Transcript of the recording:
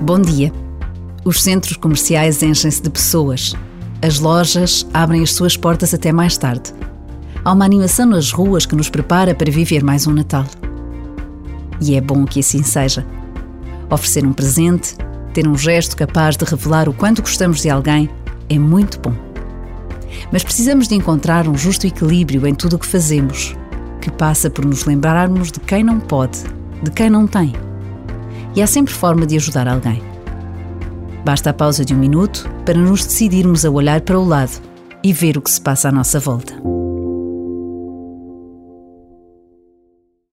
Bom dia. Os centros comerciais enchem-se de pessoas. As lojas abrem as suas portas até mais tarde. Há uma animação nas ruas que nos prepara para viver mais um Natal. E é bom que assim seja. Oferecer um presente, ter um gesto capaz de revelar o quanto gostamos de alguém, é muito bom. Mas precisamos de encontrar um justo equilíbrio em tudo o que fazemos, que passa por nos lembrarmos de quem não pode, de quem não tem. E há sempre forma de ajudar alguém. Basta a pausa de um minuto para nos decidirmos a olhar para o lado e ver o que se passa à nossa volta.